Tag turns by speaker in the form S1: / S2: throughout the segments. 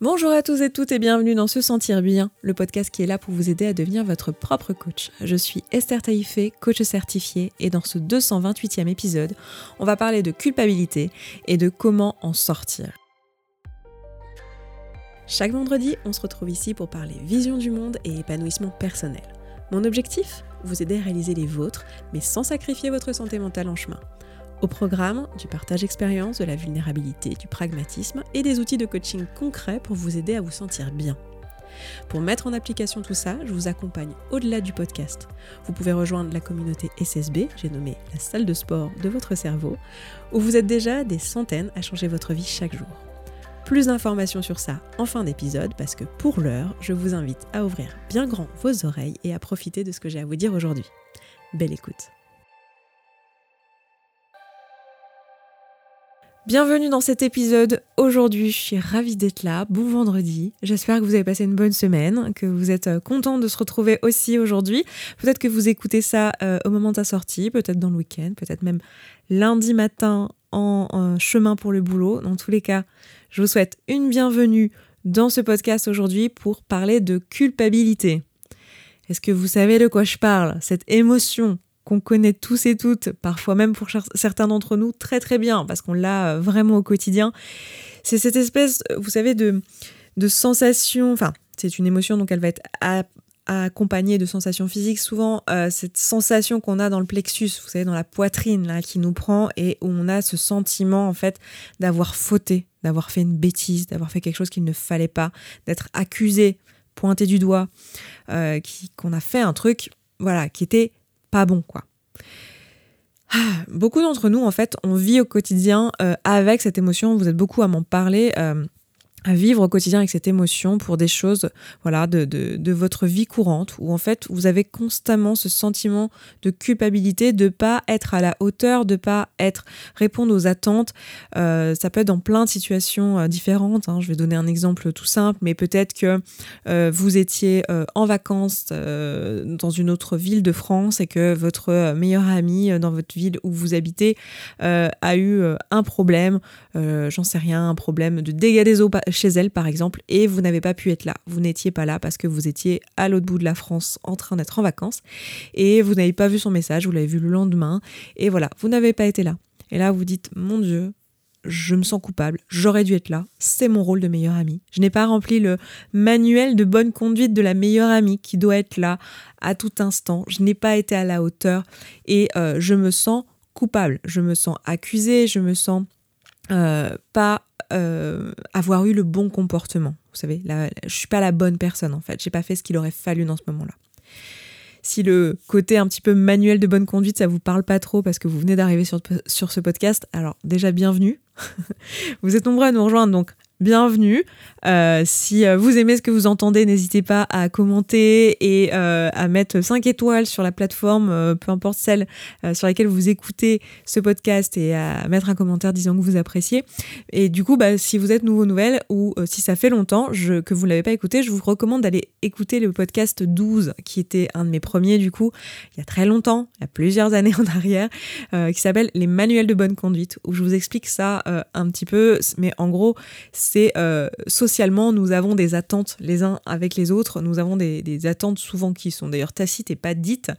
S1: Bonjour à tous et toutes et bienvenue dans Se Sentir Bien, le podcast qui est là pour vous aider à devenir votre propre coach. Je suis Esther Taïfé, coach certifiée, et dans ce 228e épisode, on va parler de culpabilité et de comment en sortir. Chaque vendredi, on se retrouve ici pour parler vision du monde et épanouissement personnel. Mon objectif? Vous aider à réaliser les vôtres, mais sans sacrifier votre santé mentale en chemin. Au programme, du partage d'expérience, de la vulnérabilité, du pragmatisme et des outils de coaching concrets pour vous aider à vous sentir bien. Pour mettre en application tout ça, je vous accompagne au-delà du podcast. Vous pouvez rejoindre la communauté SSB, j'ai nommé la salle de sport de votre cerveau, où vous êtes déjà des centaines à changer votre vie chaque jour. Plus d'informations sur ça en fin d'épisode parce que pour l'heure, je vous invite à ouvrir bien grand vos oreilles et à profiter de ce que j'ai à vous dire aujourd'hui. Belle écoute. Bienvenue dans cet épisode. Aujourd'hui, je suis ravie d'être là. Bon vendredi. J'espère que vous avez passé une bonne semaine, que vous êtes euh, content de se retrouver aussi aujourd'hui. Peut-être que vous écoutez ça euh, au moment de sa sortie, peut-être dans le week-end, peut-être même lundi matin en, chemin pour le boulot. Dans tous les cas, je vous souhaite une bienvenue dans ce podcast aujourd'hui pour parler de culpabilité. Est-ce que vous savez de quoi je parle? Cette émotion qu'on connaît tous et toutes, parfois même pour certains d'entre nous très très bien, parce qu'on l'a euh, vraiment au quotidien. C'est cette espèce, euh, vous savez, de, de sensation, enfin, c'est une émotion, donc elle va être accompagnée de sensations physiques. Souvent, euh, cette sensation qu'on a dans le plexus, vous savez, dans la poitrine, là, qui nous prend et où on a ce sentiment, en fait, d'avoir fauté, d'avoir fait une bêtise, d'avoir fait quelque chose qu'il ne fallait pas, d'être accusé, pointé du doigt, qu'on a fait un truc, voilà, qui était pas bon, quoi. Ah, beaucoup d'entre nous, en fait, on vit au quotidien euh, avec cette émotion. Vous êtes beaucoup à m'en parler. Euh, à vivre au quotidien avec cette émotion pour des choses voilà de, de, votre vie courante où en fait vous avez constamment ce sentiment de culpabilité de pas être à la hauteur de pas être répondre aux attentes euh, ça peut être dans plein de situations euh, différentes hein. je vais donner un exemple tout simple mais peut-être que euh, vous étiez en vacances dans une autre ville de France et que votre meilleur ami dans votre ville où vous habitez a eu un problème j'en sais rien un problème de dégâts des eaux chez elle par exemple et vous n'avez pas pu être là. Vous n'étiez pas là parce que vous étiez à l'autre bout de la France en train d'être en vacances et vous n'avez pas vu son message, vous l'avez vu le lendemain et voilà, vous n'avez pas été là. Et là vous dites mon Dieu, je me sens coupable, j'aurais dû être là, c'est mon rôle de meilleur ami. Je n'ai pas rempli le manuel de bonne conduite de la meilleure amie qui doit être là à tout instant. Je n'ai pas été à la hauteur et euh, je me sens coupable, je me sens accusée, je me sens euh, pas euh, avoir eu le bon comportement. Vous savez, là, je suis pas la bonne personne en fait. J'ai pas fait ce qu'il aurait fallu dans ce moment-là. Si le côté un petit peu manuel de bonne conduite, ça vous parle pas trop parce que vous venez d'arriver sur, sur ce podcast, alors déjà bienvenue. vous êtes nombreux à nous rejoindre, donc bienvenue. Euh, si euh, vous aimez ce que vous entendez, n'hésitez pas à commenter et euh, à mettre 5 étoiles sur la plateforme, peu importe celle sur laquelle vous écoutez ce podcast et à mettre un commentaire disant que vous appréciez. Et du coup, bah, si vous êtes nouveau nouvelle ou si ça fait longtemps que vous ne l'avez pas écouté, je vous recommande d'aller écouter le podcast 12 qui était un de mes premiers du coup, il y a très longtemps, il y a plusieurs années en arrière, qui s'appelle Les manuels de bonne conduite où je vous explique ça un petit peu, mais en gros, euh, socialement, nous avons des attentes les uns avec les autres, nous avons des, attentes souvent qui sont d'ailleurs tacites et pas dites.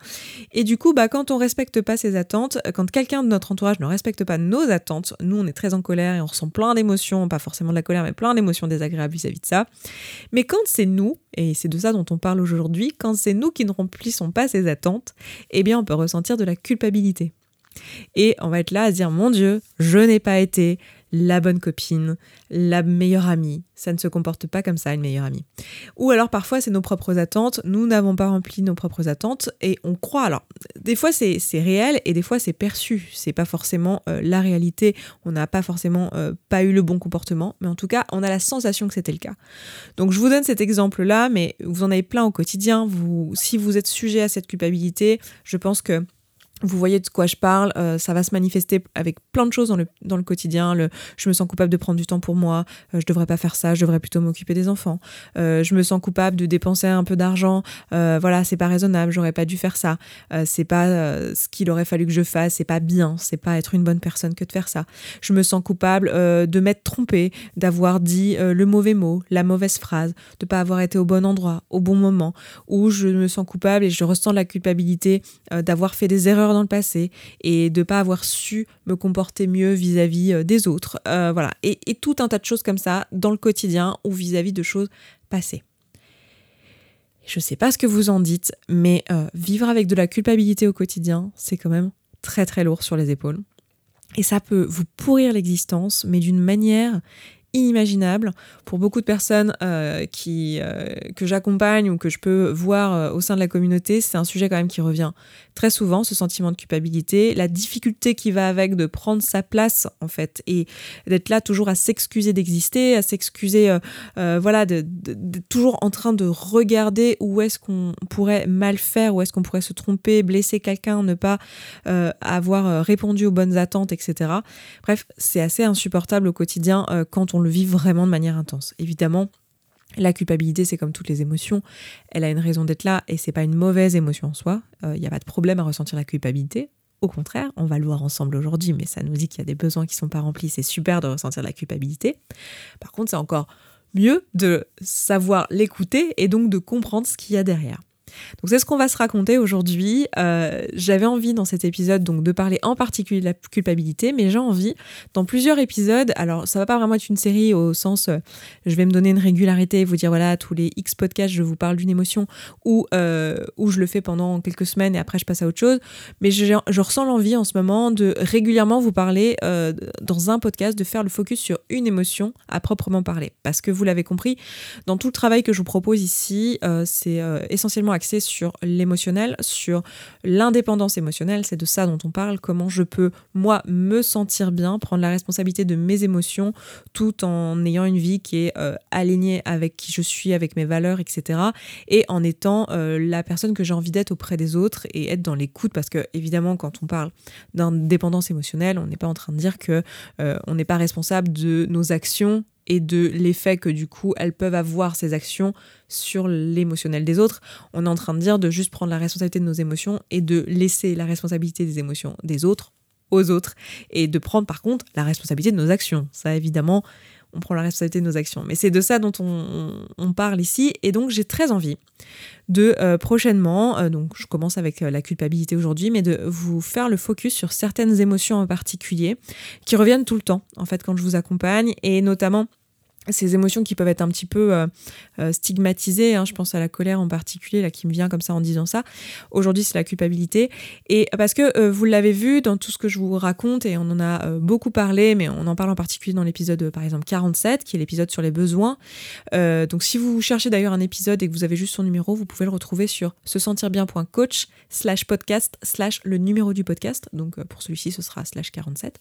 S1: Et du coup, bah, quand on respecte pas ces attentes, quand quelqu'un de notre entourage ne respecte pas nos attentes, nous on est très en colère et on ressent plein d'émotions, pas forcément de la colère, mais plein d'émotions désagréables vis-à-vis de ça. Mais quand c'est nous, et c'est de ça dont on parle aujourd'hui, quand c'est nous qui ne remplissons pas ces attentes, eh bien on peut ressentir de la culpabilité. Et on va être là à se dire, mon Dieu, je n'ai pas été la bonne copine, la meilleure amie. Ça ne se comporte pas comme ça, une meilleure amie. Ou alors parfois c'est nos propres attentes, nous n'avons pas rempli nos propres attentes et on croit. Alors, des fois c'est réel et des fois c'est perçu. C'est pas forcément euh, la réalité. On n'a pas forcément euh, pas eu le bon comportement, mais en tout cas, on a la sensation que c'était le cas. Donc je vous donne cet exemple-là, mais vous en avez plein au quotidien. Vous, si vous êtes sujet à cette culpabilité, je pense que vous voyez de quoi je parle, euh, ça va se manifester avec plein de choses dans le, dans le quotidien. Je me sens coupable de prendre du temps pour moi, euh, je devrais pas faire ça, je devrais plutôt m'occuper des enfants. Euh, je me sens coupable de dépenser un peu d'argent, voilà, c'est pas raisonnable, j'aurais pas dû faire ça. c'est pas ce qu'il aurait fallu que je fasse, c'est pas bien, c'est pas être une bonne personne que de faire ça. Je me sens coupable de m'être trompée, d'avoir dit le mauvais mot, la mauvaise phrase, de pas avoir été au bon endroit, au bon moment, ou je me sens coupable et je ressens la culpabilité d'avoir fait des erreurs dans le passé et de pas avoir su me comporter mieux vis-à-vis euh, des autres. Euh, voilà. Et, tout un tas de choses comme ça dans le quotidien ou vis-à-vis de choses passées. Je sais pas ce que vous en dites, mais euh, vivre avec de la culpabilité au quotidien, c'est quand même très très lourd sur les épaules. Et ça peut vous pourrir l'existence, mais d'une manière inimaginable pour beaucoup de personnes qui, que j'accompagne ou que je peux voir au sein de la communauté. C'est un sujet quand même qui revient très souvent, ce sentiment de culpabilité, la difficulté qui va avec de prendre sa place en fait et d'être là toujours à s'excuser d'exister, à s'excuser, voilà, de, toujours en train de regarder où est-ce qu'on pourrait mal faire, où est-ce qu'on pourrait se tromper, blesser quelqu'un, ne pas avoir répondu aux bonnes attentes, etc. Bref, c'est assez insupportable au quotidien quand on le vit vraiment de manière intense. Évidemment, la culpabilité, c'est comme toutes les émotions, elle a une raison d'être là et c'est pas une mauvaise émotion en soi. Il euh, n'y a pas de problème à ressentir la culpabilité. Au contraire, on va le voir ensemble aujourd'hui, mais ça nous dit qu'il y a des besoins qui sont pas remplis. C'est super de ressentir la culpabilité. Par contre, c'est encore mieux de savoir l'écouter et donc de comprendre ce qu'il y a derrière. Donc c'est ce qu'on va se raconter aujourd'hui. Euh, j'avais envie dans cet épisode donc de parler en particulier de la culpabilité, mais j'ai envie dans plusieurs épisodes. Alors ça va pas vraiment être une série au sens euh, je vais me donner une régularité, vous dire voilà tous les X podcasts je vous parle d'une émotion ou euh, où je le fais pendant quelques semaines et après je passe à autre chose. Mais je, je ressens l'envie en ce moment de régulièrement vous parler dans un podcast de faire le focus sur une émotion à proprement parler, parce que vous l'avez compris dans tout le travail que je vous propose ici, c'est essentiellement sur l'émotionnel, sur l'indépendance émotionnelle, c'est de ça dont on parle, comment je peux, moi, me sentir bien, prendre la responsabilité de mes émotions, tout en ayant une vie qui est euh, alignée avec qui je suis, avec mes valeurs, etc. Et en étant euh, la personne que j'ai envie d'être auprès des autres et être dans l'écoute, parce que évidemment, quand on parle d'indépendance émotionnelle, on n'est pas en train de dire que euh, on n'est pas responsable de nos actions et de l'effet que du coup elles peuvent avoir ces actions sur l'émotionnel des autres. On est en train de dire de juste prendre la responsabilité de nos émotions et de laisser la responsabilité des émotions des autres aux autres et de prendre par contre la responsabilité de nos actions. Ça évidemment, on prend la responsabilité de nos actions. Mais c'est de ça dont on, parle ici. Et donc j'ai très envie de euh, prochainement, euh, donc je commence avec euh, la culpabilité aujourd'hui, mais de vous faire le focus sur certaines émotions en particulier qui reviennent tout le temps, en fait, quand je vous accompagne, et notamment ces émotions qui peuvent être un petit peu euh, euh, stigmatisées, hein, je pense à la colère en particulier, là qui me vient comme ça en disant ça. Aujourd'hui, c'est la culpabilité. Et parce que euh, vous l'avez vu dans tout ce que je vous raconte, et on en a beaucoup parlé, mais on en parle en particulier dans l'épisode, par exemple, 47, qui est l'épisode sur les besoins. donc si vous cherchez d'ailleurs un épisode et que vous avez juste son numéro, vous pouvez le retrouver sur se sentir bien.coach slash podcast slash le numéro du podcast. Donc pour celui-ci, ce sera slash 47.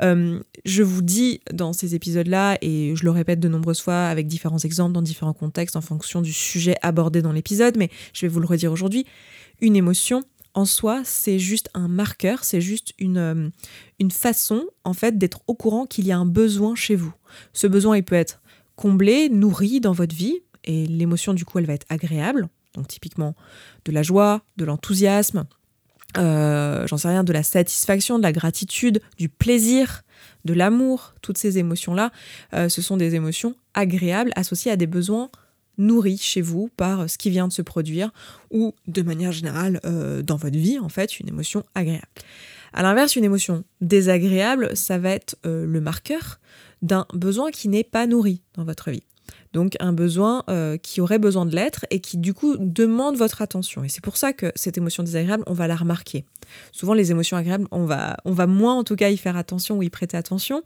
S1: je vous dis dans ces épisodes-là, et je le répète, de nombreuses fois avec différents exemples dans différents contextes en fonction du sujet abordé dans l'épisode, mais je vais vous le redire aujourd'hui. Une émotion, en soi, c'est juste un marqueur, c'est juste une, euh, une façon, en fait, d'être au courant qu'il y a un besoin chez vous. Ce besoin, il peut être comblé, nourri dans votre vie, et l'émotion, du coup, elle va être agréable. Donc, typiquement, de la joie, de l'enthousiasme, euh, j'en sais rien, de la satisfaction, de la gratitude, du plaisir, de l'amour, toutes ces émotions-là, euh, ce sont des émotions agréables associées à des besoins nourris chez vous par ce qui vient de se produire ou de manière générale euh, dans votre vie, en fait, une émotion agréable. À l'inverse, une émotion désagréable, ça va être le marqueur d'un besoin qui n'est pas nourri dans votre vie donc un besoin euh, qui aurait besoin de l'être et qui du coup demande votre attention. Et c'est pour ça que cette émotion désagréable, on va la remarquer. Souvent les émotions agréables, on va, moins en tout cas y faire attention ou y prêter attention,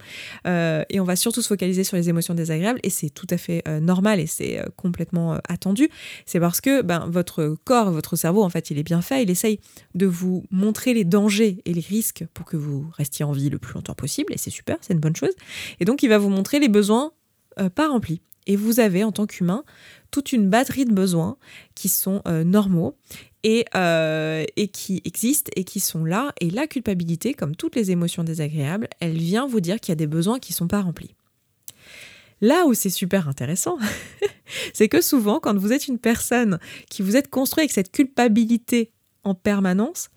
S1: euh, et on va surtout se focaliser sur les émotions désagréables, et c'est tout à fait euh, normal et c'est complètement attendu. C'est parce que ben, votre corps, votre cerveau, en fait, il est bien fait, il essaye de vous montrer les dangers et les risques pour que vous restiez en vie le plus longtemps possible, et c'est super, c'est une bonne chose. Et donc il va vous montrer les besoins pas remplis Et vous avez en tant qu'humain toute une batterie de besoins qui sont euh, normaux et, euh, et qui existent et qui sont là. Et la culpabilité, comme toutes les émotions désagréables, elle vient vous dire qu'il y a des besoins qui ne sont pas remplis. Là où c'est super intéressant, c'est que souvent, quand vous êtes une personne qui vous êtes construit avec cette culpabilité en permanence,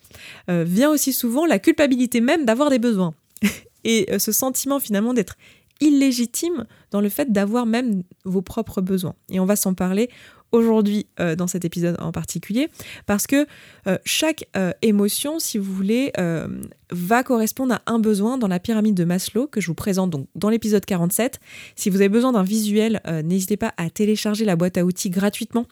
S1: euh, vient aussi souvent la culpabilité même d'avoir des besoins. Et ce sentiment finalement d'être illégitime dans le fait d'avoir même vos propres besoins. Et on va s'en parler aujourd'hui euh, dans cet épisode en particulier, parce que euh, chaque euh, émotion, si vous voulez, va correspondre à un besoin dans la pyramide de Maslow que je vous présente donc dans l'épisode 47. Si vous avez besoin d'un visuel, n'hésitez pas à télécharger la boîte à outils gratuitement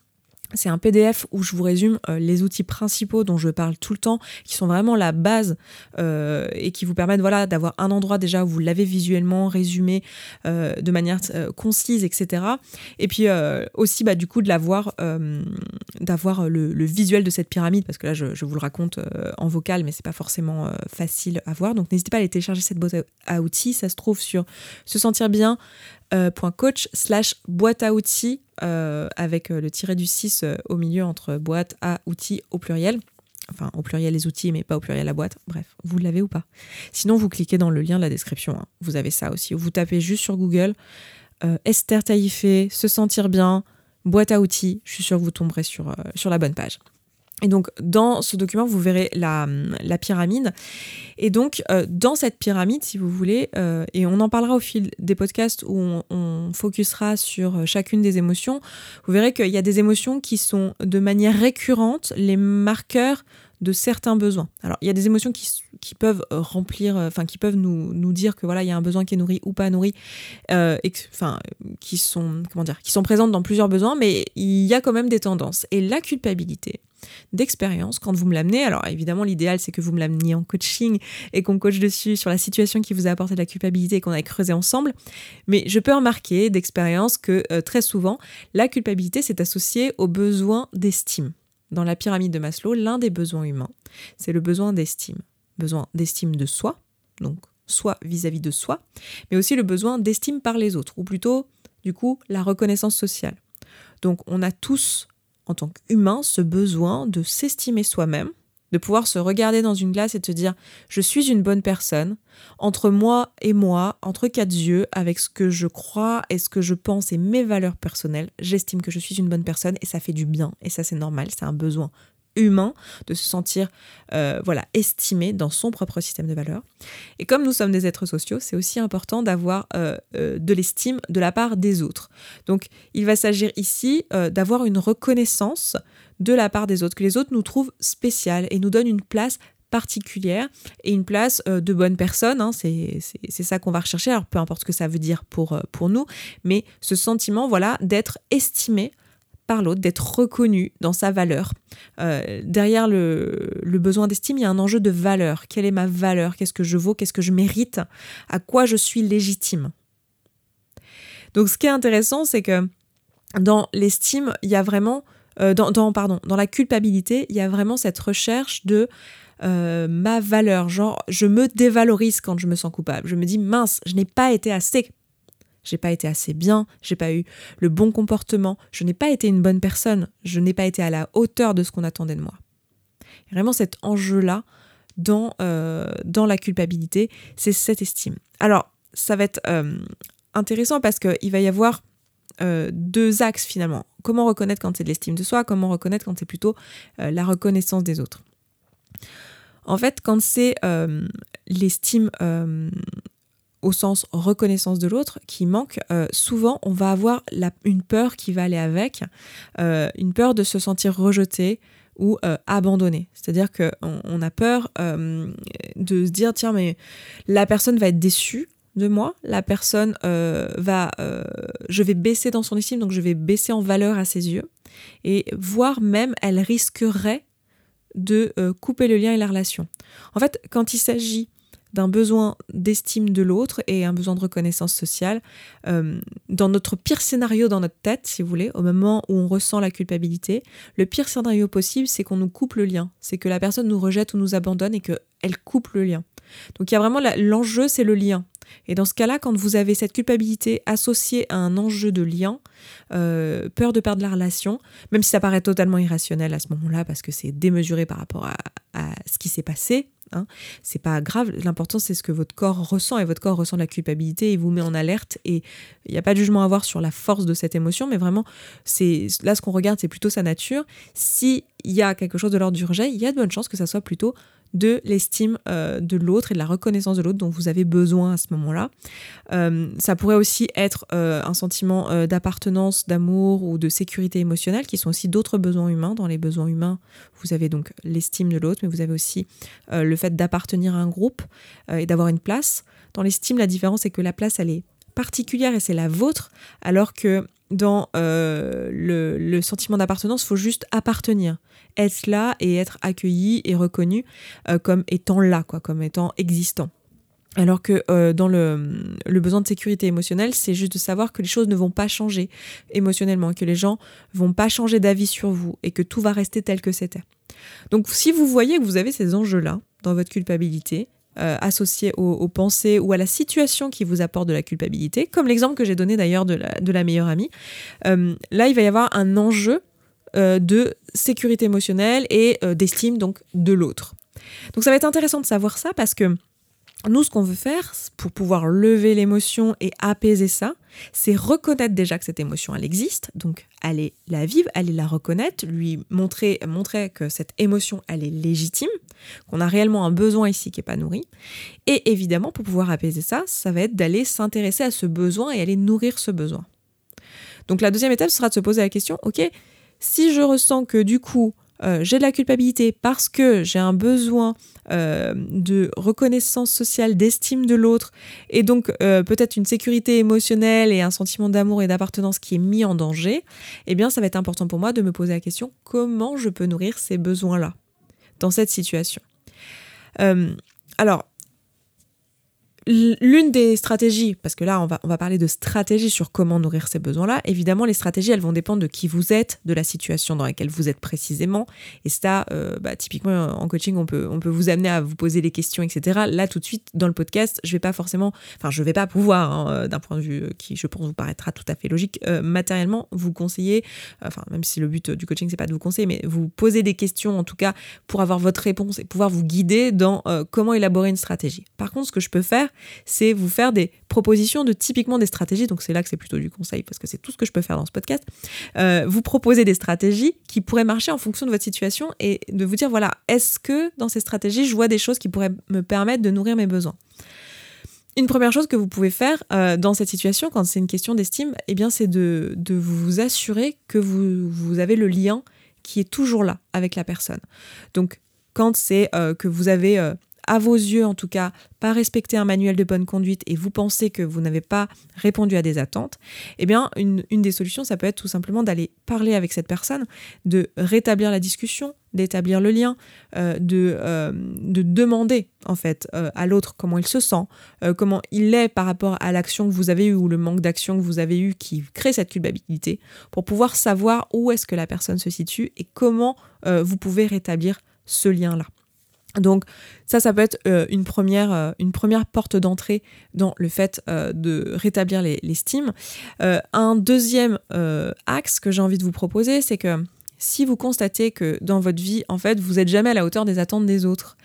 S1: c'est un PDF où je vous résume euh, les outils principaux dont je parle tout le temps, qui sont vraiment la base euh, et qui vous permettent voilà, d'avoir un endroit déjà où vous l'avez visuellement résumé euh, de manière concise, etc. Et puis aussi bah, du coup de l'avoir, d'avoir le, visuel de cette pyramide, parce que là je, vous le raconte en vocal, mais c'est pas forcément facile à voir. Donc n'hésitez pas à aller télécharger cette boîte à outils, ça se trouve sur se sentir bien .coach slash boîte à outils euh, avec euh, le tiré du 6 au milieu entre boîte à outils au pluriel. Enfin, au pluriel les outils, mais pas au pluriel la boîte. Bref, vous l'avez ou pas? Sinon, vous cliquez dans le lien de la description. Hein. Vous avez ça aussi. Vous tapez juste sur Google Esther Taïfé, se sentir bien, boîte à outils. Je suis sûre que vous tomberez sur la bonne page. Et donc, dans ce document, vous verrez la, pyramide. Et donc, euh, dans cette pyramide, si vous voulez, euh, et on en parlera au fil des podcasts où on, on focusera sur euh, chacune des émotions, vous verrez qu'il y a des émotions qui sont de manière récurrente les marqueurs de certains besoins. Alors, il y a des émotions qui, peuvent remplir, enfin, qui peuvent nous, nous, dire que voilà, il y a un besoin qui est nourri ou pas nourri, et enfin, qui sont, comment dire, qui sont présentes dans plusieurs besoins, mais il y a quand même des tendances. Et la culpabilité, d'expérience quand vous me l'amenez. Alors évidemment, l'idéal, c'est que vous me l'ameniez en coaching et qu'on coach dessus sur la situation qui vous a apporté la culpabilité et qu'on a creusé ensemble. Mais je peux remarquer d'expérience que euh, très souvent, la culpabilité s'est associée au besoin d'estime. Dans la pyramide de Maslow, l'un des besoins humains, c'est le besoin d'estime. Besoin d'estime de soi, donc soit vis-à-vis -vis de soi, mais aussi le besoin d'estime par les autres, ou plutôt, du coup, la reconnaissance sociale. Donc on a tous en tant qu'humain ce besoin de s'estimer soi-même, de pouvoir se regarder dans une glace et de se dire je suis une bonne personne, entre moi et moi, entre quatre yeux, avec ce que je crois et ce que je pense et mes valeurs personnelles, j'estime que je suis une bonne personne et ça fait du bien et ça c'est normal, c'est un besoin humain de se sentir euh, voilà estimé dans son propre système de valeurs. Et comme nous sommes des êtres sociaux, c'est aussi important d'avoir euh, euh, de l'estime de la part des autres. Donc il va s'agir ici d'avoir une reconnaissance de la part des autres, que les autres nous trouvent spéciales et nous donnent une place particulière et une place de bonne personne. Hein, c'est ça qu'on va rechercher. Alors peu importe ce que ça veut dire pour, pour nous, mais ce sentiment voilà d'être estimé par l'autre, d'être reconnu dans sa valeur. Euh, derrière le, besoin d'estime, il y a un enjeu de valeur. Quelle est ma valeur? Qu'est-ce que je vaux? Qu'est-ce que je mérite? À quoi je suis légitime? Donc ce qui est intéressant, c'est que dans l'estime, il y a vraiment... Euh, dans, pardon, dans la culpabilité, il y a vraiment cette recherche de euh, ma valeur. Genre, je me dévalorise quand je me sens coupable. Je me dis, mince, je n'ai pas été assez j'ai pas été assez bien, j'ai pas eu le bon comportement, je n'ai pas été une bonne personne, je n'ai pas été à la hauteur de ce qu'on attendait de moi. vraiment cet enjeu-là dans, euh, dans la culpabilité, c'est cette estime. Alors, ça va être intéressant parce qu'il va y avoir euh, deux axes finalement. Comment reconnaître quand c'est de l'estime de soi, comment reconnaître quand c'est plutôt la reconnaissance des autres. En fait, quand c'est l'estime au sens reconnaissance de l'autre qui manque, euh, souvent on va avoir une peur qui va aller avec, euh, une peur de se sentir rejeté ou euh, abandonné. C'est-à-dire qu'on on a peur de se dire tiens mais la personne va être déçue de moi, la personne va, je vais baisser dans son estime, donc je vais baisser en valeur à ses yeux, et voire même elle risquerait de couper le lien et la relation. En fait, quand il s'agit d'un besoin d'estime de l'autre et un besoin de reconnaissance sociale. Euh, dans notre pire scénario dans notre tête, si vous voulez, au moment où on ressent la culpabilité, le pire scénario possible, c'est qu'on nous coupe le lien. C'est que la personne nous rejette ou nous abandonne et qu'elle coupe le lien. Donc il y a vraiment l'enjeu, c'est le lien. Et dans ce cas-là, quand vous avez cette culpabilité associée à un enjeu de lien, euh, peur de perdre la relation, même si ça paraît totalement irrationnel à ce moment-là parce que c'est démesuré par rapport à, ce qui s'est passé, Hein. C'est pas grave. L'important, c'est ce que votre corps ressent. Et votre corps ressent la culpabilité et vous met en alerte. Et il n'y a pas de jugement à avoir sur la force de cette émotion, mais vraiment, c'est là ce qu'on regarde, c'est plutôt sa nature. S'il y a quelque chose de l'ordre du rejet, il y a de bonnes chances que ça soit plutôt de l'estime euh, de l'autre et de la reconnaissance de l'autre dont vous avez besoin à ce moment-là. Euh, ça pourrait aussi être euh, un sentiment d'appartenance, d'amour ou de sécurité émotionnelle, qui sont aussi d'autres besoins humains. Dans les besoins humains, vous avez donc l'estime de l'autre, mais vous avez aussi le fait d'appartenir à un groupe et d'avoir une place. Dans l'estime, la différence est que la place, elle est particulière et c'est la vôtre, alors que dans le, le, sentiment d'appartenance, il faut juste appartenir être là et être accueilli et reconnu euh, comme étant là, quoi, comme étant existant. Alors que euh, dans le, le, besoin de sécurité émotionnelle, c'est juste de savoir que les choses ne vont pas changer émotionnellement, que les gens vont pas changer d'avis sur vous et que tout va rester tel que c'était. Donc si vous voyez que vous avez ces enjeux-là dans votre culpabilité, euh, associés aux, pensées ou à la situation qui vous apporte de la culpabilité, comme l'exemple que j'ai donné d'ailleurs de la, meilleure amie, là il va y avoir un enjeu euh, de sécurité émotionnelle et euh, d'estime donc de l'autre. Donc ça va être intéressant de savoir ça parce que nous, ce qu'on veut faire pour pouvoir lever l'émotion et apaiser ça, c'est reconnaître déjà que cette émotion, elle existe, donc aller la vivre, aller la reconnaître, lui montrer, que cette émotion, elle est légitime, qu'on a réellement un besoin ici qui n'est pas nourri. Et évidemment, pour pouvoir apaiser ça, ça va être d'aller s'intéresser à ce besoin et aller nourrir ce besoin. Donc la deuxième étape sera de se poser la question, ok, si je ressens que du coup, euh, j'ai de la culpabilité parce que j'ai un besoin euh, de reconnaissance sociale, d'estime de l'autre, et donc euh, peut-être une sécurité émotionnelle et un sentiment d'amour et d'appartenance qui est mis en danger, eh bien ça va être important pour moi de me poser la question comment je peux nourrir ces besoins-là dans cette situation? alors, L'une des stratégies, parce que là on va, on va parler de stratégie sur comment nourrir ces besoins-là, évidemment les stratégies elles vont dépendre de qui vous êtes, de la situation dans laquelle vous êtes précisément. Et ça, euh, bah, typiquement en coaching, on peut, on peut vous amener à vous poser des questions, etc. Là tout de suite dans le podcast, je vais pas forcément, enfin je vais pas pouvoir, hein, euh, d'un point de vue qui je pense vous paraîtra tout à fait logique, euh, matériellement vous conseiller, enfin même si le but du coaching c'est pas de vous conseiller, mais vous poser des questions en tout cas pour avoir votre réponse et pouvoir vous guider dans comment élaborer une stratégie. Par contre, ce que je peux faire, c'est vous faire des propositions de typiquement des stratégies. Donc c'est là que c'est plutôt du conseil parce que c'est tout ce que je peux faire dans ce podcast. Euh, vous proposer des stratégies qui pourraient marcher en fonction de votre situation et de vous dire voilà, est-ce que dans ces stratégies, je vois des choses qui pourraient me permettre de nourrir mes besoins? Une première chose que vous pouvez faire euh, dans cette situation, quand c'est une question d'estime, eh bien, c'est de, vous assurer que vous, vous avez le lien qui est toujours là avec la personne. Donc, quand c'est euh, que vous avez à vos yeux en tout cas, pas respecter un manuel de bonne conduite et vous pensez que vous n'avez pas répondu à des attentes, eh bien, une, des solutions, ça peut être tout simplement d'aller parler avec cette personne, de rétablir la discussion, d'établir le lien, euh, de, euh, de demander en fait euh, à l'autre comment il se sent, comment il est par rapport à l'action que vous avez eue ou le manque d'action que vous avez eu qui crée cette culpabilité, pour pouvoir savoir où est-ce que la personne se situe et comment vous pouvez rétablir ce lien-là. Donc ça, ça peut être euh, une, première, euh, une première porte d'entrée dans le fait euh, de rétablir l'estime. un deuxième axe que j'ai envie de vous proposer, c'est que si vous constatez que dans votre vie, en fait, vous n'êtes jamais à la hauteur des attentes des autres,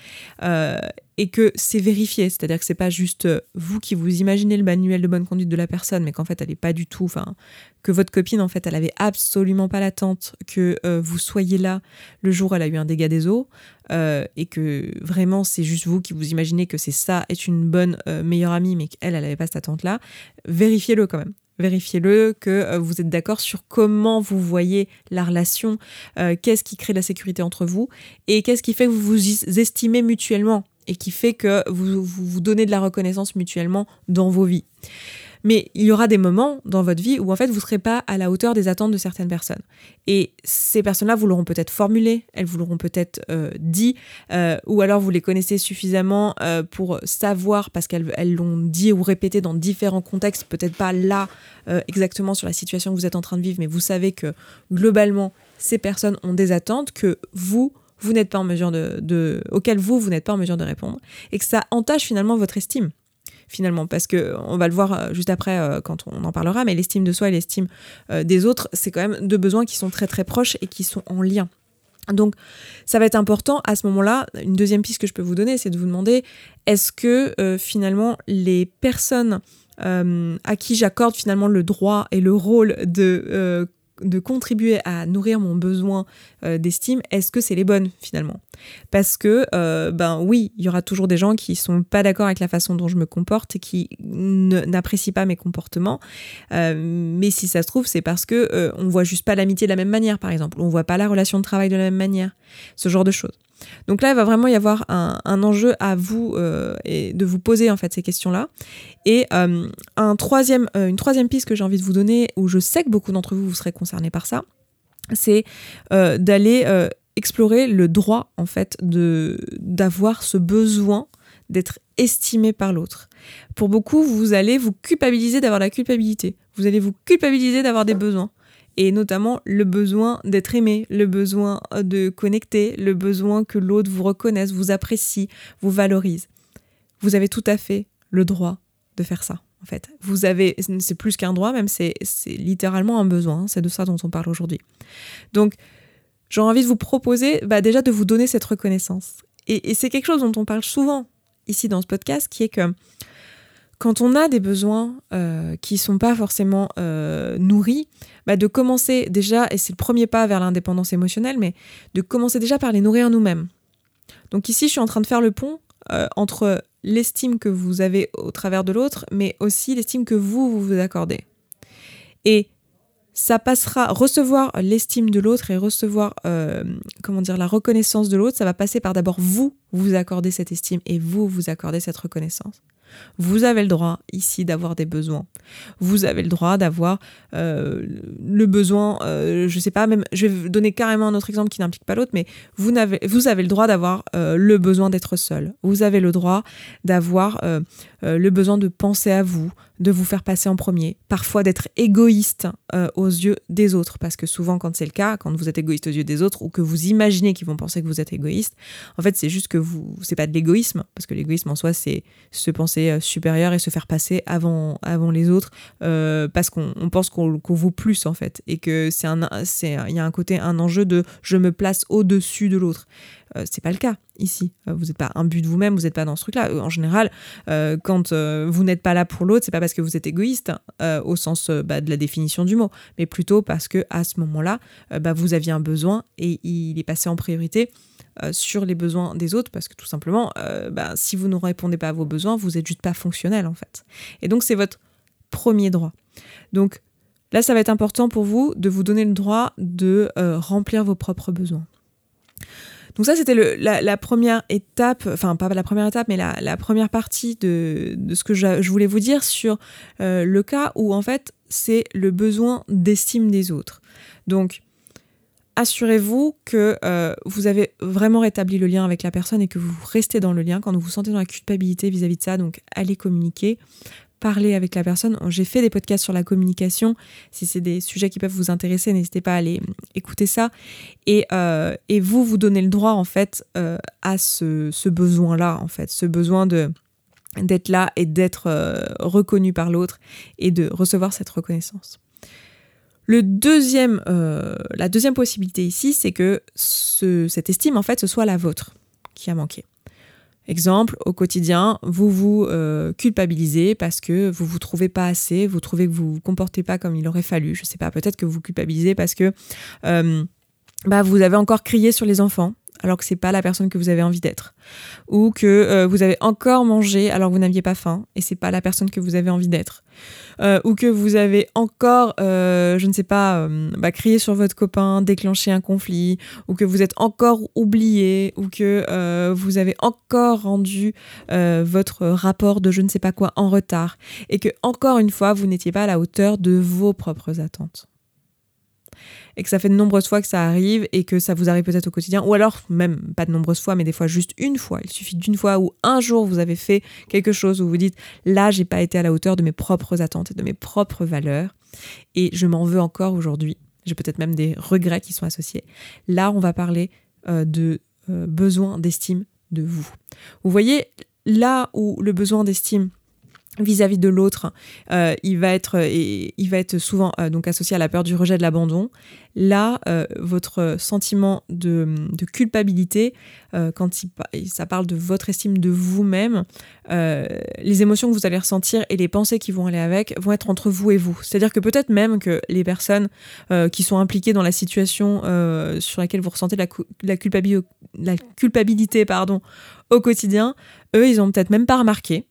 S1: et que c'est vérifié, c'est-à-dire que c'est pas juste euh, vous qui vous imaginez le manuel de bonne conduite de la personne, mais qu'en fait elle n'est pas du tout, enfin que votre copine en fait elle avait absolument pas l'attente que euh, vous soyez là le jour où elle a eu un dégât des eaux euh, et que vraiment c'est juste vous qui vous imaginez que c'est ça est une bonne meilleure amie, mais qu'elle elle avait pas cette attente là, vérifiez-le quand même vérifiez-le, que vous êtes d'accord sur comment vous voyez la relation, qu'est-ce qui crée la sécurité entre vous et qu'est-ce qui fait que vous vous estimez mutuellement et qui fait que vous, vous, donnez de la reconnaissance mutuellement dans vos vies. Mais il y aura des moments dans votre vie où en fait vous ne serez pas à la hauteur des attentes de certaines personnes. Et ces personnes-là, vous l'auront peut-être formulé, elles vous l'auront peut-être euh, dit, euh, ou alors vous les connaissez suffisamment euh, pour savoir, parce qu'elles l'ont dit ou répété dans différents contextes, peut-être pas là exactement sur la situation que vous êtes en train de vivre, mais vous savez que globalement, ces personnes ont des attentes que vous, vous n'êtes pas en mesure de, auquel vous, vous n'êtes pas en mesure de répondre, et que ça entache finalement votre estime finalement, parce que on va le voir euh, juste après euh, quand on en parlera, mais l'estime de soi et l'estime euh, des autres, c'est quand même deux besoins qui sont très très proches et qui sont en lien. Donc, ça va être important à ce moment-là. Une deuxième piste que je peux vous donner, c'est de vous demander est-ce que finalement les personnes à qui j'accorde finalement le droit et le rôle de de contribuer à nourrir mon besoin euh, d'estime, est-ce que c'est les bonnes finalement? Parce que, euh, ben oui, il y aura toujours des gens qui sont pas d'accord avec la façon dont je me comporte et qui n'apprécient pas mes comportements. Euh, mais si ça se trouve, c'est parce que on voit juste pas l'amitié de la même manière, par exemple. On voit pas la relation de travail de la même manière. Ce genre de choses. Donc là, il va vraiment y avoir un, enjeu à vous euh, et de vous poser en fait ces questions-là. Et euh, un troisième, euh, une troisième piste que j'ai envie de vous donner, où je sais que beaucoup d'entre vous vous serez concernés par ça, c'est d'aller explorer le droit en fait de d'avoir ce besoin d'être estimé par l'autre. Pour beaucoup, vous allez vous culpabiliser d'avoir la culpabilité. Vous allez vous culpabiliser d'avoir des besoins et notamment le besoin d'être aimé, le besoin de connecter, le besoin que l'autre vous reconnaisse, vous apprécie, vous valorise. Vous avez tout à fait le droit de faire ça. En fait, vous avez, c'est plus qu'un droit, même c'est littéralement un besoin. C'est de ça dont on parle aujourd'hui. Donc, j'ai envie de vous proposer bah, déjà de vous donner cette reconnaissance. Et, et c'est quelque chose dont on parle souvent ici dans ce podcast, qui est que quand on a des besoins euh, qui sont pas forcément euh, nourris, bah de commencer déjà, et c'est le premier pas vers l'indépendance émotionnelle, mais de commencer déjà par les nourrir nous-mêmes. Donc ici, je suis en train de faire le pont euh, entre l'estime que vous avez au travers de l'autre, mais aussi l'estime que vous, vous vous accordez. Et ça passera, recevoir l'estime de l'autre et recevoir, comment dire, la reconnaissance de l'autre, ça va passer par d'abord vous, vous accorder cette estime et vous, vous accorder cette reconnaissance. Vous avez le droit ici d'avoir des besoins. Vous avez le droit d'avoir euh, le besoin, euh, je sais pas, même, je vais donner carrément un autre exemple qui n'implique pas l'autre, mais vous avez, le droit d'avoir euh, le besoin d'être seul. Vous avez le droit d'avoir le besoin de penser à vous, de vous faire passer en premier, parfois d'être égoïste aux yeux des autres, parce que souvent quand c'est le cas, quand vous êtes égoïste aux yeux des autres ou que vous imaginez qu'ils vont penser que vous êtes égoïste, en fait c'est juste que vous, c'est pas de l'égoïsme, parce que l'égoïsme en soi c'est se penser euh, supérieur et se faire passer avant, les autres euh, parce qu'on pense qu'on vaut plus en fait et que c'est un c'est y a un côté un enjeu de je me place au-dessus de l'autre. Euh, c'est pas le cas ici. vous n'êtes pas un but de vous-même, vous n'êtes pas dans ce truc-là. En général, quand vous n'êtes pas là pour l'autre, c'est pas parce que vous êtes égoïste au sens bah, de la définition du mot, mais plutôt parce que à ce moment-là, bah, vous aviez un besoin et il est passé en priorité euh, sur les besoins des autres parce que tout simplement, euh, bah, si vous ne répondez pas à vos besoins, vous n'êtes juste pas fonctionnel en fait. Et donc c'est votre premier droit. Donc là, ça va être important pour vous de vous donner le droit de euh, remplir vos propres besoins. Donc ça, c'était la, première étape, enfin pas la première étape, mais la, première partie de, ce que je, voulais vous dire sur le cas où en fait c'est le besoin d'estime des autres. Donc assurez-vous que euh, vous avez vraiment rétabli le lien avec la personne et que vous restez dans le lien quand vous vous sentez dans la culpabilité vis-à-vis de ça. Donc, allez communiquer, parler avec la personne. J'ai fait des podcasts sur la communication. Si c'est des sujets qui peuvent vous intéresser, n'hésitez pas à aller écouter ça. Et, euh, et vous, vous donnez le droit, en fait, euh, à ce, besoin-là, en fait, ce besoin d'être là et d'être reconnu par l'autre et de recevoir cette reconnaissance. Euh, la deuxième possibilité ici, c'est que cette estime, en fait, ce soit la vôtre qui a manqué. Exemple, au quotidien, vous vous euh, culpabilisez parce que vous vous trouvez pas assez, vous trouvez que vous vous comportez pas comme il aurait fallu. Je sais pas, peut-être que vous culpabilisez parce que euh, bah, vous avez encore crié sur les enfants alors que c'est pas la personne que vous avez envie d'être, ou que euh, vous avez encore mangé alors que vous n'aviez pas faim et c'est pas la personne que vous avez envie d'être, euh, ou que vous avez encore, euh, je ne sais pas, bah, crié sur votre copain, déclenché un conflit, ou que vous êtes encore oublié, ou que vous avez encore rendu votre rapport de je ne sais pas quoi en retard, et que encore une fois vous n'étiez pas à la hauteur de vos propres attentes et que ça fait de nombreuses fois que ça arrive et que ça vous arrive peut-être au quotidien, ou alors même pas de nombreuses fois, mais des fois juste une fois. Il suffit d'une fois où un jour vous avez fait quelque chose où vous dites là j'ai pas été à la hauteur de mes propres attentes et de mes propres valeurs et je m'en veux encore aujourd'hui. J'ai peut-être même des regrets qui sont associés. Là, on va parler euh, de besoin d'estime de vous. Vous voyez, là où le besoin d'estime vis-à-vis de l'autre, euh, il, va être, il va être souvent euh, donc associé à la peur du rejet de l'abandon. Là, euh, votre sentiment de, culpabilité, quand ça parle de votre estime de vous-même, les émotions que vous allez ressentir et les pensées qui vont aller avec vont être entre vous et vous. C'est-à-dire que peut-être même que les personnes qui sont impliquées dans la situation sur laquelle vous ressentez la, culpabilité, pardon, au quotidien, eux, ils ont peut-être même pas remarqué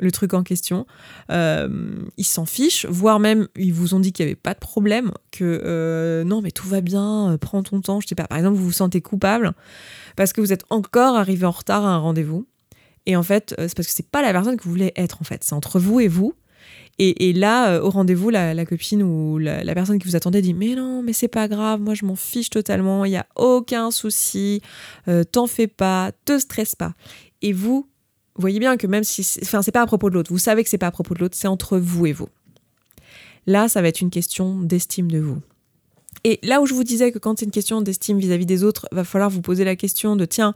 S1: le truc en question. Euh, ils s'en fichent, voire même ils vous ont dit qu'il n'y avait pas de problème, que euh, non mais tout va bien, euh, prends ton temps, je sais pas. Par exemple, vous vous sentez coupable parce que vous êtes encore arrivé en retard à un rendez-vous. Et en fait, c'est parce que c'est pas la personne que vous voulez être en fait, c'est entre vous et vous. Et, là, au rendez-vous, la, copine ou la, personne qui vous attendait dit Mais non, mais c'est pas grave, moi je m'en fiche totalement, il n'y a aucun souci, t'en fais pas, te stresse pas. Et vous, vous voyez bien que même si, enfin, c'est pas à propos de l'autre, vous savez que c'est pas à propos de l'autre, c'est entre vous et vous. Là, ça va être une question d'estime de vous. Et là où je vous disais que quand c'est une question d'estime vis-à-vis des autres, va falloir vous poser la question de tiens,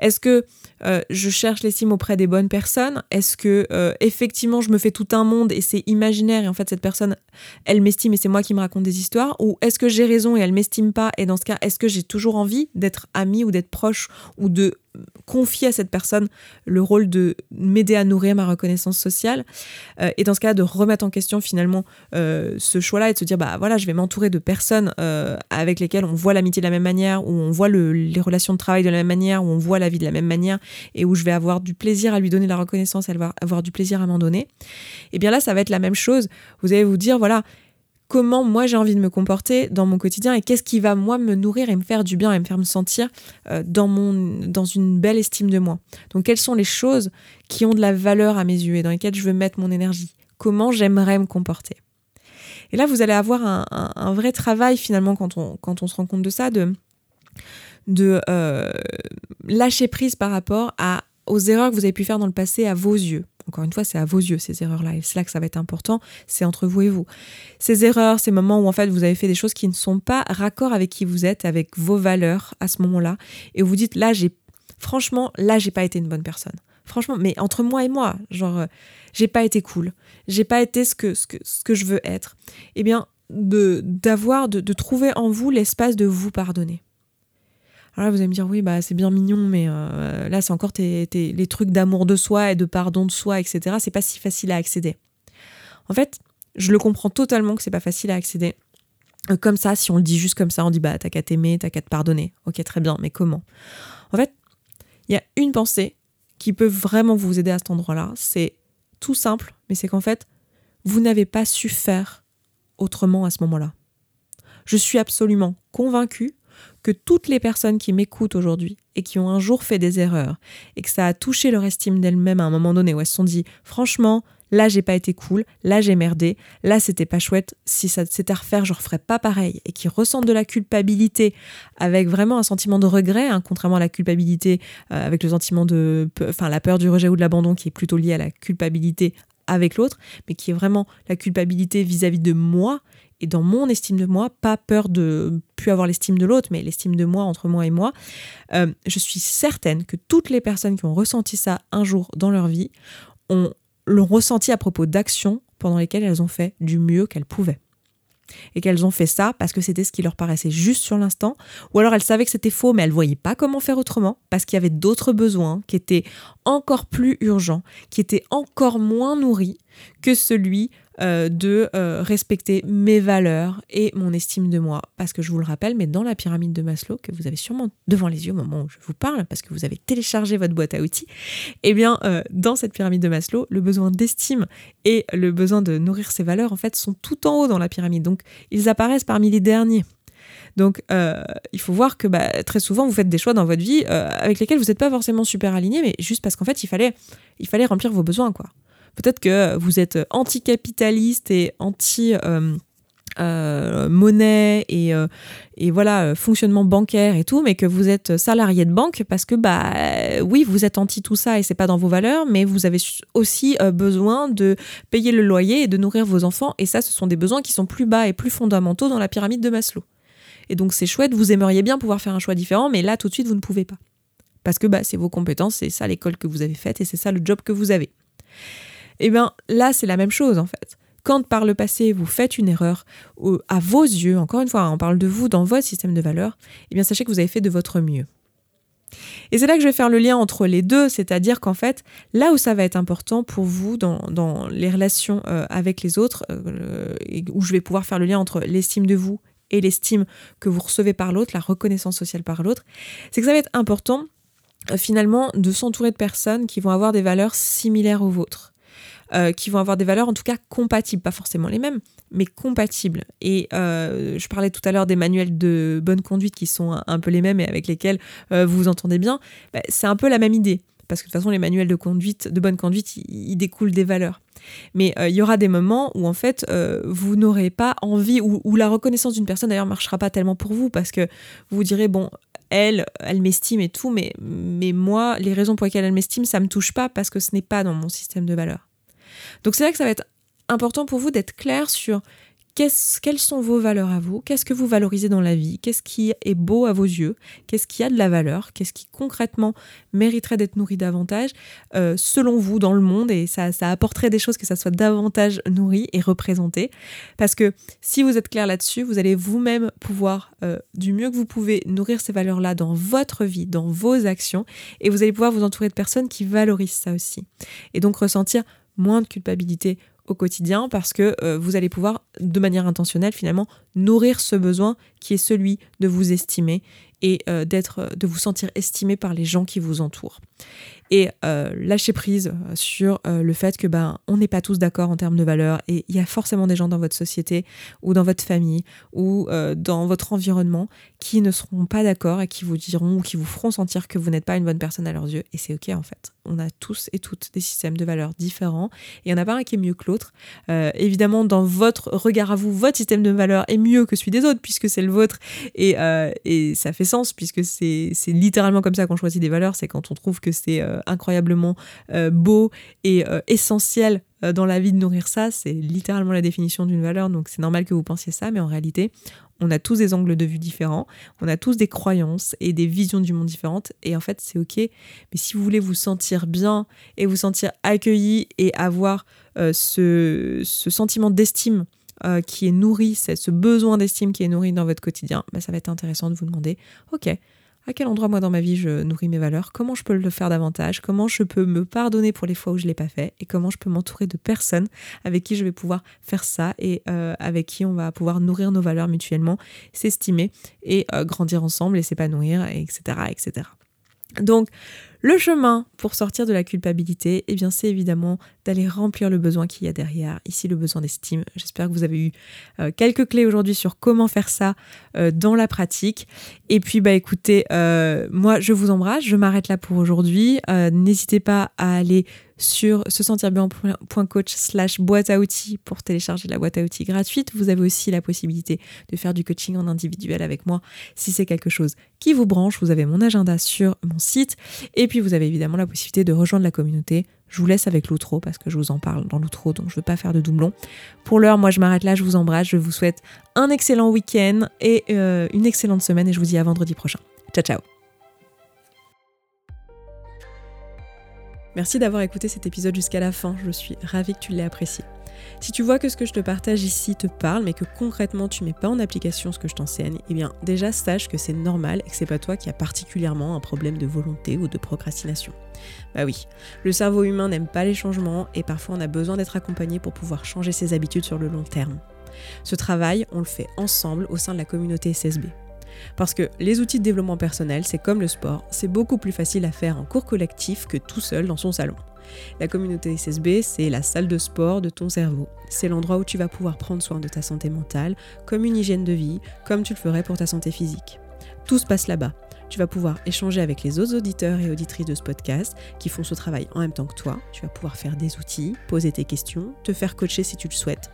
S1: est-ce que euh, je cherche l'estime auprès des bonnes personnes? Est-ce que euh, effectivement je me fais tout un monde et c'est imaginaire et en fait cette personne elle m'estime et c'est moi qui me raconte des histoires? Ou est-ce que j'ai raison et elle m'estime pas? Et dans ce cas est-ce que j'ai toujours envie d'être amie ou d'être proche ou de confier à cette personne le rôle de m'aider à nourrir ma reconnaissance sociale euh, et dans ce cas de remettre en question finalement ce choix-là et de se dire bah voilà je vais m'entourer de personnes avec lesquelles on voit l'amitié de la même manière où on voit les relations de travail de la même manière où on voit la vie de la même manière et où je vais avoir du plaisir à lui donner la reconnaissance, elle va avoir du plaisir à m'en donner, et eh bien là, ça va être la même chose. Vous allez vous dire, voilà, comment moi j'ai envie de me comporter dans mon quotidien et qu'est-ce qui va moi me nourrir et me faire du bien et me faire me sentir euh, dans, mon, dans une belle estime de moi. Donc quelles sont les choses qui ont de la valeur à mes yeux et dans lesquelles je veux mettre mon énergie? Comment j'aimerais me comporter? Et là, vous allez avoir un, vrai travail finalement quand on, se rend compte de ça, de, de euh, lâcher prise par rapport aux erreurs que vous avez pu faire dans le passé à vos yeux. Encore une fois, c'est à vos yeux ces erreurs-là. Et c'est là que ça va être important, c'est entre vous et vous. Ces erreurs, ces moments où en fait vous avez fait des choses qui ne sont pas raccord avec qui vous êtes, avec vos valeurs à ce moment-là, et vous dites là, j'ai franchement, là, j'ai pas été une bonne personne. Franchement, mais entre moi et moi, genre, euh, j'ai pas été cool, j'ai pas été ce que, ce que, ce que je veux être. Eh bien, de d'avoir, de, de trouver en vous l'espace de vous pardonner. Alors là, vous allez me dire, oui, bah, c'est bien mignon, mais euh, là, c'est encore les trucs d'amour de soi et de pardon de soi, etc. C'est pas si facile à accéder. En fait, je le comprends totalement que c'est pas facile à accéder. Euh, comme ça, si on le dit juste comme ça, on dit, bah, t'as qu'à t'aimer, t'as qu'à te pardonner. Ok, très bien, mais comment? En fait, il y a une pensée qui peut vraiment vous aider à cet endroit-là. C'est tout simple, mais c'est qu'en fait, vous n'avez pas su faire autrement à ce moment-là. Je suis absolument convaincue que toutes les personnes qui m'écoutent aujourd'hui et qui ont un jour fait des erreurs et que ça a touché leur estime d'elles-mêmes à un moment donné où elles se sont dit franchement là j'ai pas été cool, là j'ai merdé, là c'était pas chouette, si ça c'était à refaire je referais pas pareil. Et qui ressentent de la culpabilité avec vraiment un sentiment de regret, hein, contrairement à la culpabilité euh, avec le sentiment de, enfin la peur du rejet ou de l'abandon qui est plutôt liée à la culpabilité avec l'autre, mais qui est vraiment la culpabilité vis à -vis de moi et dans mon estime de moi, pas peur de plus avoir l'estime de l'autre, mais l'estime de moi entre moi et moi, euh, je suis certaine que toutes les personnes qui ont ressenti ça un jour dans leur vie ont l'ont ressenti à propos d'actions pendant lesquelles elles ont fait du mieux qu'elles pouvaient. Et qu'elles ont fait ça parce que c'était ce qui leur paraissait juste sur l'instant, ou alors elles savaient que c'était faux, mais elles ne voyaient pas comment faire autrement, parce qu'il y avait d'autres besoins qui étaient encore plus urgents, qui étaient encore moins nourris que celui euh, de euh, respecter mes valeurs et mon estime de moi. Parce que je vous le rappelle, mais dans la pyramide de Maslow, que vous avez sûrement devant les yeux au moment où je vous parle, parce que vous avez téléchargé votre boîte à outils, eh bien, euh, dans cette pyramide de Maslow, le besoin d'estime et le besoin de nourrir ses valeurs, en fait, sont tout en haut dans la pyramide. Donc, ils apparaissent parmi les derniers. Donc, il faut voir que bah, très souvent, vous faites des choix dans votre vie avec lesquels vous n'êtes pas forcément super aligné, mais juste parce qu'en fait, il fallait, il fallait remplir vos besoins, quoi. Peut-être que vous êtes anticapitaliste et anti... Euh, euh, euh, et voilà fonctionnement bancaire et tout mais que vous êtes salarié de banque parce que bah oui vous êtes anti tout ça et c'est pas dans vos valeurs mais vous avez aussi besoin de payer le loyer et de nourrir vos enfants. Et ça ce sont des besoins qui sont plus bas et plus fondamentaux dans la pyramide de Maslow. Et donc c'est chouette vous aimeriez bien pouvoir faire un choix différent mais là tout de suite vous ne pouvez pas. Parce que bah, c'est vos compétences, c'est ça l'école que vous avez faite et c'est ça le job que vous avez. Eh bien là, c'est la même chose en fait. Quand par le passé vous faites une erreur à vos yeux, encore une fois, on parle de vous dans votre système de valeurs, eh bien sachez que vous avez fait de votre mieux. Et c'est là que je vais faire le lien entre les deux, c'est-à-dire qu'en fait, là où ça va être important pour vous dans, les relations euh, avec les autres, euh, où je vais pouvoir faire le lien entre l'estime de vous et l'estime que vous recevez par l'autre, la reconnaissance sociale par l'autre, c'est que ça va être important euh, finalement de s'entourer de personnes qui vont avoir des valeurs similaires aux vôtres. Euh, qui vont avoir des valeurs en tout cas compatibles, pas forcément les mêmes, mais compatibles. Et euh, je parlais tout à l'heure des manuels de bonne conduite qui sont un, peu les mêmes et avec lesquels vous vous entendez bien. Bah, c'est un peu la même idée parce que de toute façon les manuels de conduite, de bonne conduite, ils, découlent des valeurs. Mais il y aura des moments où en fait vous n'aurez pas envie ou, ou la reconnaissance d'une personne d'ailleurs marchera pas tellement pour vous parce que vous vous direz bon elle, elle m'estime et tout, mais, mais moi, les raisons pour lesquelles elle m'estime, ça me touche pas parce que ce n'est pas dans mon système de valeurs. Donc c'est là que ça va être important pour vous d'être clair sur quelles sont vos valeurs à vous Qu'est-ce que vous valorisez dans la vie Qu'est-ce qui est beau à vos yeux Qu'est-ce qui a de la valeur Qu'est-ce qui concrètement mériterait d'être nourri davantage euh, selon vous dans le monde Et ça, apporterait des choses que ça soit davantage nourri et représenté. Parce que si vous êtes clair là-dessus, vous allez vous-même pouvoir, euh, du mieux que vous pouvez, nourrir ces valeurs-là dans votre vie, dans vos actions. Et vous allez pouvoir vous entourer de personnes qui valorisent ça aussi. Et donc ressentir moins de culpabilité au quotidien parce que euh, vous allez pouvoir, de manière intentionnelle finalement, nourrir ce besoin qui est celui de vous estimer et euh, d'être, de vous sentir estimé par les gens qui vous entourent et euh, lâcher prise sur euh, le fait que ben on n'est pas tous d'accord en termes de valeurs et il y a forcément des gens dans votre société ou dans votre famille ou euh, dans votre environnement qui ne seront pas d'accord et qui vous diront ou qui vous feront sentir que vous n'êtes pas une bonne personne à leurs yeux et c'est ok en fait. On a tous et toutes des systèmes de valeurs différents et il n'y en a pas un qui est mieux que l'autre. évidemment dans votre regard à vous, votre système de valeurs est mieux que celui des autres puisque c'est le vôtre et, et ça fait sens puisque c'est littéralement comme ça qu'on choisit des valeurs, c'est quand on trouve que c'est euh, incroyablement euh, beau et euh, essentiel dans la vie de nourrir ça. C'est littéralement la définition d'une valeur, donc c'est normal que vous pensiez ça, mais en réalité, on a tous des angles de vue différents, on a tous des croyances et des visions du monde différentes, et en fait, c'est ok. Mais si vous voulez vous sentir bien et vous sentir accueilli et avoir ce, sentiment d'estime qui est nourri, ce besoin d'estime qui est nourri dans votre quotidien, bah, ça va être intéressant de vous demander, ok, à quel endroit moi dans ma vie je nourris mes valeurs, comment je peux le faire davantage, comment je peux me pardonner pour les fois où je ne l'ai pas fait? Et comment je peux m'entourer de personnes avec qui je vais pouvoir faire ça et euh, avec qui on va pouvoir nourrir nos valeurs mutuellement, s'estimer et euh, grandir ensemble et s'épanouir, etc., etc. Donc, le chemin pour sortir de la culpabilité, eh bien, c'est évidemment d'aller remplir le besoin qu'il y a derrière. Ici, le besoin d'estime. J'espère que vous avez eu euh, quelques clés aujourd'hui sur comment faire ça euh, dans la pratique. Et puis, bah, écoutez, euh, moi, je vous embrasse. Je m'arrête là pour aujourd'hui. N'hésitez pas à aller sur se sentir bien.coach slash boîte à outils pour télécharger la boîte à outils gratuite. Vous avez aussi la possibilité de faire du coaching en individuel avec moi si c'est quelque chose qui vous branche. Vous avez mon agenda sur mon site. Et puis vous avez évidemment la possibilité de rejoindre la communauté je vous laisse avec l'outro parce que je vous en parle dans l'outro, donc je ne veux pas faire de doublons. Pour l'heure, moi je m'arrête là, je vous embrasse, je vous souhaite un excellent week-end et euh, une excellente semaine et je vous dis à vendredi prochain. Ciao ciao Merci d'avoir écouté cet épisode jusqu'à la fin, je suis ravie que tu l'aies apprécié. Si tu vois que ce que je te partage ici te parle, mais que concrètement tu mets pas en application ce que je t'enseigne, eh bien déjà sache que c'est normal et que c'est pas toi qui as particulièrement un problème de volonté ou de procrastination. Bah oui, le cerveau humain n'aime pas les changements et parfois on a besoin d'être accompagné pour pouvoir changer ses habitudes sur le long terme. Ce travail, on le fait ensemble au sein de la communauté SSB. Parce que les outils de développement personnel, c'est comme le sport, c'est beaucoup plus facile à faire en cours collectif que tout seul dans son salon. La communauté SSB, c'est la salle de sport de ton cerveau. C'est l'endroit où tu vas pouvoir prendre soin de ta santé mentale, comme une hygiène de vie, comme tu le ferais pour ta santé physique. Tout se passe là-bas. Tu vas pouvoir échanger avec les autres auditeurs et auditrices de ce podcast qui font ce travail en même temps que toi. Tu vas pouvoir faire des outils, poser tes questions, te faire coacher si tu le souhaites.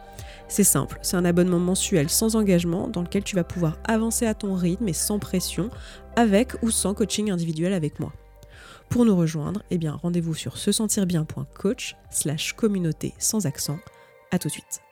S1: C'est simple, c'est un abonnement mensuel sans engagement dans lequel tu vas pouvoir avancer à ton rythme et sans pression, avec ou sans coaching individuel avec moi. Pour nous rejoindre, eh rendez-vous sur se sentir bien.coach slash communauté sans accent. À tout de suite.